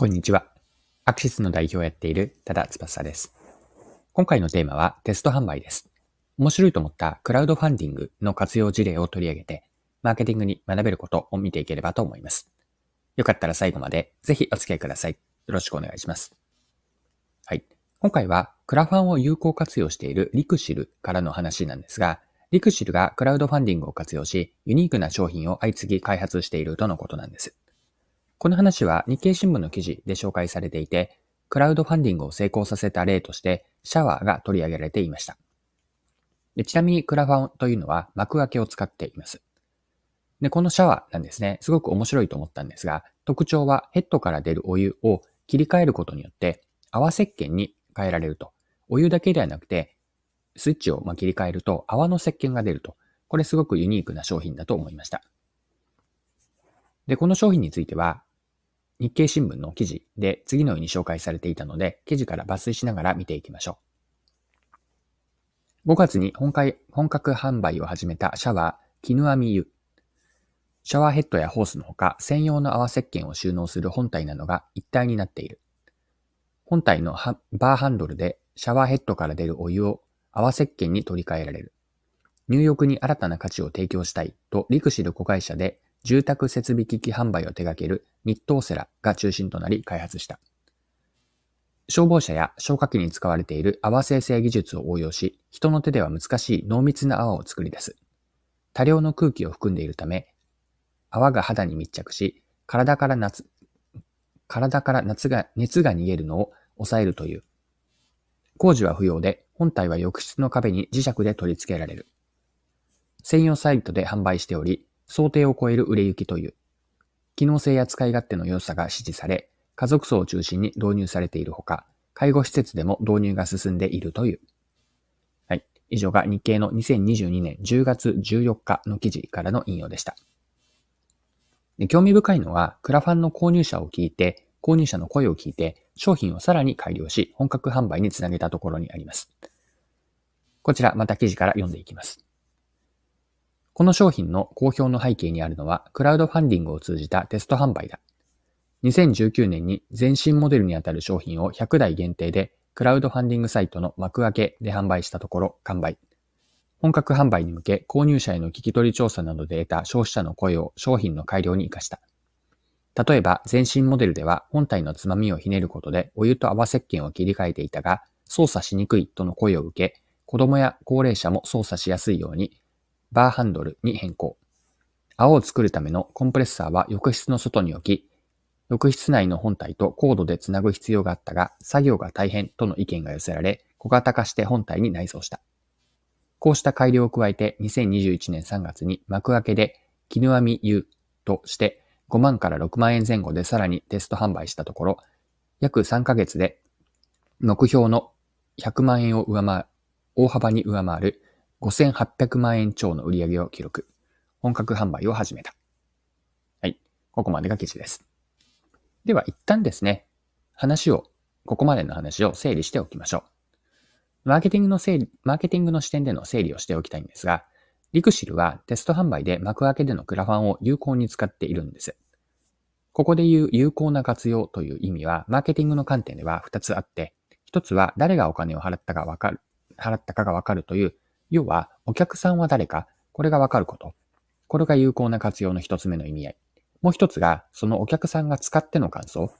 こんにちは。アクシスの代表をやっている多田翼です。今回のテーマはテスト販売です。面白いと思ったクラウドファンディングの活用事例を取り上げて、マーケティングに学べることを見ていければと思います。よかったら最後までぜひお付き合いください。よろしくお願いします。はい。今回はクラファンを有効活用しているリクシルからの話なんですが、リクシルがクラウドファンディングを活用し、ユニークな商品を相次ぎ開発しているとのことなんです。この話は日経新聞の記事で紹介されていて、クラウドファンディングを成功させた例として、シャワーが取り上げられていました。でちなみにクラファンというのは幕開けを使っています。で、このシャワーなんですね、すごく面白いと思ったんですが、特徴はヘッドから出るお湯を切り替えることによって、泡石鹸に変えられると。お湯だけではなくて、スイッチを切り替えると泡の石鹸が出ると。これすごくユニークな商品だと思いました。で、この商品については、日経新聞の記事で次のように紹介されていたので、記事から抜粋しながら見ていきましょう。5月に本本格販売を始めたシャワー、絹編み湯。シャワーヘッドやホースのほか、専用の泡石鹸を収納する本体などが一体になっている。本体のバーハンドルでシャワーヘッドから出るお湯を泡石鹸に取り替えられる。入浴に新たな価値を提供したいと、リクシル子会社で住宅設備機器販売を手掛ける日東セラが中心となり開発した。消防車や消火器に使われている泡生成技術を応用し、人の手では難しい濃密な泡を作り出す。多量の空気を含んでいるため、泡が肌に密着し、体から夏、体から夏が、熱が逃げるのを抑えるという。工事は不要で、本体は浴室の壁に磁石で取り付けられる。専用サイトで販売しており、想定を超える売れ行きという、機能性や使い勝手の良さが支持され、家族層を中心に導入されているほか、介護施設でも導入が進んでいるという。はい。以上が日経の2022年10月14日の記事からの引用でした。で興味深いのは、クラファンの購入者を聞いて、購入者の声を聞いて、商品をさらに改良し、本格販売につなげたところにあります。こちら、また記事から読んでいきます。この商品の好評の背景にあるのは、クラウドファンディングを通じたテスト販売だ。2019年に全身モデルにあたる商品を100台限定で、クラウドファンディングサイトの幕開けで販売したところ、完売。本格販売に向け、購入者への聞き取り調査などで得た消費者の声を商品の改良に活かした。例えば、全身モデルでは本体のつまみをひねることでお湯と泡石鹸を切り替えていたが、操作しにくいとの声を受け、子供や高齢者も操作しやすいように、バーハンドルに変更。泡を作るためのコンプレッサーは浴室の外に置き、浴室内の本体とコードでつなぐ必要があったが、作業が大変との意見が寄せられ、小型化して本体に内蔵した。こうした改良を加えて2021年3月に幕開けで絹編み U として5万から6万円前後でさらにテスト販売したところ、約3ヶ月で目標の100万円を上回る、大幅に上回る5800万円超の売り上げを記録。本格販売を始めた。はい。ここまでが記事です。では、一旦ですね、話を、ここまでの話を整理しておきましょう。マーケティングの整理、マーケティングの視点での整理をしておきたいんですが、リクシルはテスト販売で幕開けでのクラファンを有効に使っているんです。ここで言う有効な活用という意味は、マーケティングの観点では2つあって、1つは誰がお金を払ったかわかる、払ったかがわかるという要は、お客さんは誰か、これがわかること。これが有効な活用の一つ目の意味合い。もう一つが、そのお客さんが使っての感想。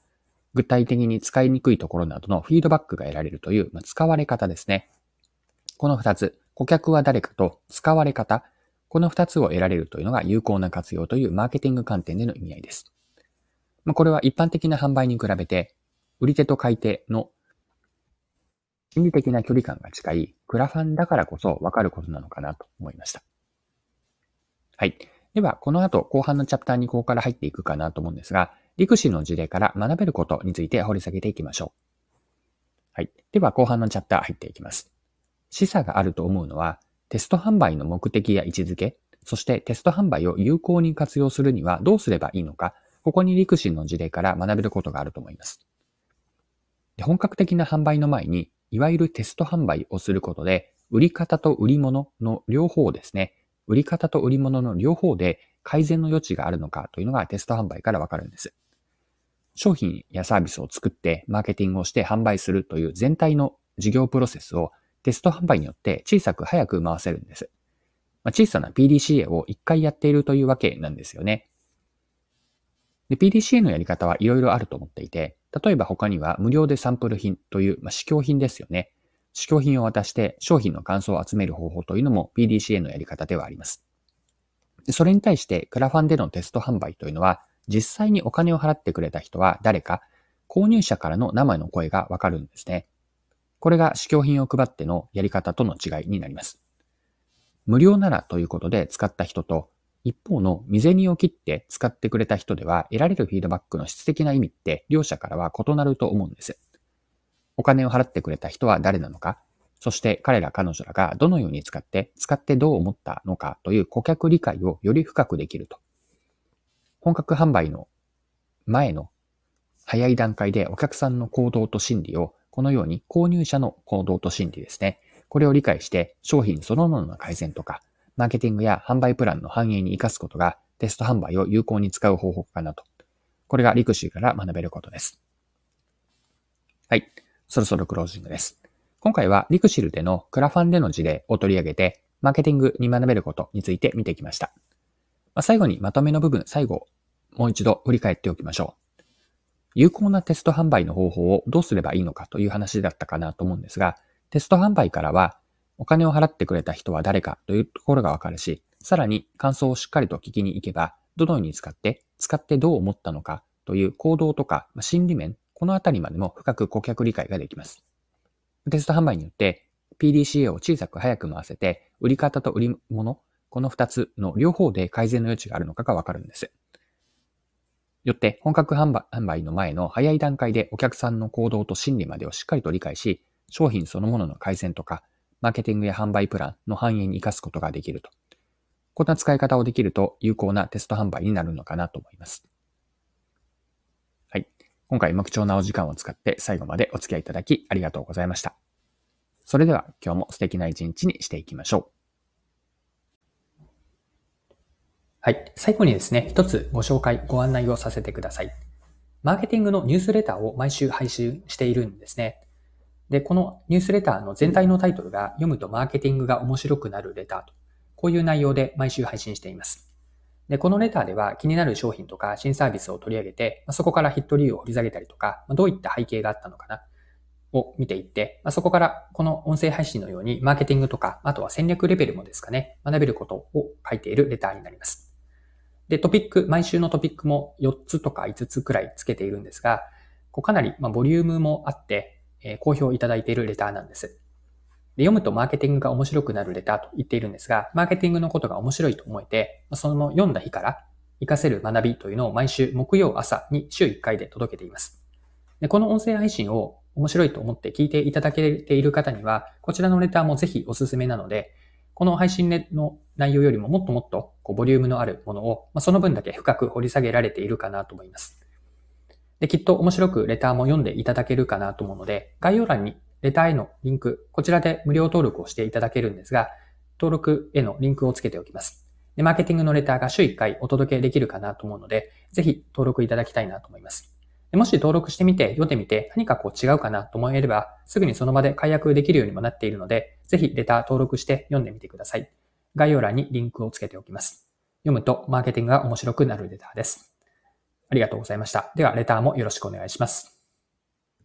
具体的に使いにくいところなどのフィードバックが得られるという、まあ、使われ方ですね。この二つ、顧客は誰かと使われ方、この二つを得られるというのが有効な活用というマーケティング観点での意味合いです。まあ、これは一般的な販売に比べて、売り手と買い手の心理的な距離感が近いクラファンだからこそわかることなのかなと思いました。はい。では、この後、後半のチャプターにここから入っていくかなと思うんですが、陸士の事例から学べることについて掘り下げていきましょう。はい。では、後半のチャプター入っていきます。示唆があると思うのは、テスト販売の目的や位置づけ、そしてテスト販売を有効に活用するにはどうすればいいのか、ここに陸士の事例から学べることがあると思います。本格的な販売の前に、いわゆるテスト販売をすることで、売り方と売り物の両方ですね。売り方と売り物の両方で改善の余地があるのかというのがテスト販売からわかるんです。商品やサービスを作ってマーケティングをして販売するという全体の事業プロセスをテスト販売によって小さく早く回せるんです。まあ、小さな PDCA を一回やっているというわけなんですよね。で、PDCA のやり方はいろいろあると思っていて、例えば他には無料でサンプル品という、まあ、試供品ですよね。試供品を渡して商品の感想を集める方法というのも PDCA のやり方ではあります。それに対してクラファンでのテスト販売というのは実際にお金を払ってくれた人は誰か購入者からの生の声がわかるんですね。これが試供品を配ってのやり方との違いになります。無料ならということで使った人と一方の未銭を切って使ってくれた人では得られるフィードバックの質的な意味って両者からは異なると思うんです。お金を払ってくれた人は誰なのか、そして彼ら彼女らがどのように使って、使ってどう思ったのかという顧客理解をより深くできると。本格販売の前の早い段階でお客さんの行動と心理をこのように購入者の行動と心理ですね。これを理解して商品そのものの改善とか、マーケティングや販売プランの反映に活かすことがテスト販売を有効に使う方法かなと。これがリクシーから学べることです。はい。そろそろクロージングです。今回はリクシルでのクラファンでの事例を取り上げて、マーケティングに学べることについて見てきました。まあ、最後にまとめの部分、最後、もう一度振り返っておきましょう。有効なテスト販売の方法をどうすればいいのかという話だったかなと思うんですが、テスト販売からは、お金を払ってくれた人は誰かというところがわかるし、さらに感想をしっかりと聞きに行けば、どのように使って、使ってどう思ったのかという行動とか心理面このあたりまでも深く顧客理解ができます。テスト販売によって PDCA を小さく早く回せて、売り方と売り物、この二つの両方で改善の余地があるのかがわかるんです。よって本格販売の前の早い段階でお客さんの行動と心理までをしっかりと理解し、商品そのものの改善とか、マーケティングや販売プランの反映に活かすことができると。こんな使い方をできると有効なテスト販売になるのかなと思います。はい今回も貴重なお時間を使って最後までお付き合いいただきありがとうございました。それでは今日も素敵な一日にしていきましょう。はい。最後にですね、一つご紹介、ご案内をさせてください。マーケティングのニュースレターを毎週配信しているんですね。で、このニュースレターの全体のタイトルが読むとマーケティングが面白くなるレターと、こういう内容で毎週配信しています。で、このレターでは気になる商品とか新サービスを取り上げて、そこからヒット理由を掘り下げたりとか、どういった背景があったのかなを見ていって、そこからこの音声配信のようにマーケティングとか、あとは戦略レベルもですかね、学べることを書いているレターになります。で、トピック、毎週のトピックも4つとか5つくらいつけているんですが、かなりボリュームもあって、えー、好評いただいているレターなんです。で読むとマーケティングが面白くなるレターと言っているんですが、マーケティングのことが面白いと思えて、その読んだ日から活かせる学びというのを毎週木曜朝に週1回で届けています。でこの音声配信を面白いと思って聞いていただけている方には、こちらのレターもぜひおすすめなので、この配信の内容よりももっともっとボリュームのあるものを、その分だけ深く掘り下げられているかなと思います。で、きっと面白くレターも読んでいただけるかなと思うので、概要欄にレターへのリンク、こちらで無料登録をしていただけるんですが、登録へのリンクをつけておきます。で、マーケティングのレターが週1回お届けできるかなと思うので、ぜひ登録いただきたいなと思います。でもし登録してみて、読んでみて、何かこう違うかなと思えれば、すぐにその場で解約できるようにもなっているので、ぜひレター登録して読んでみてください。概要欄にリンクをつけておきます。読むとマーケティングが面白くなるレターです。ありがとうございました。では、レターもよろしくお願いします。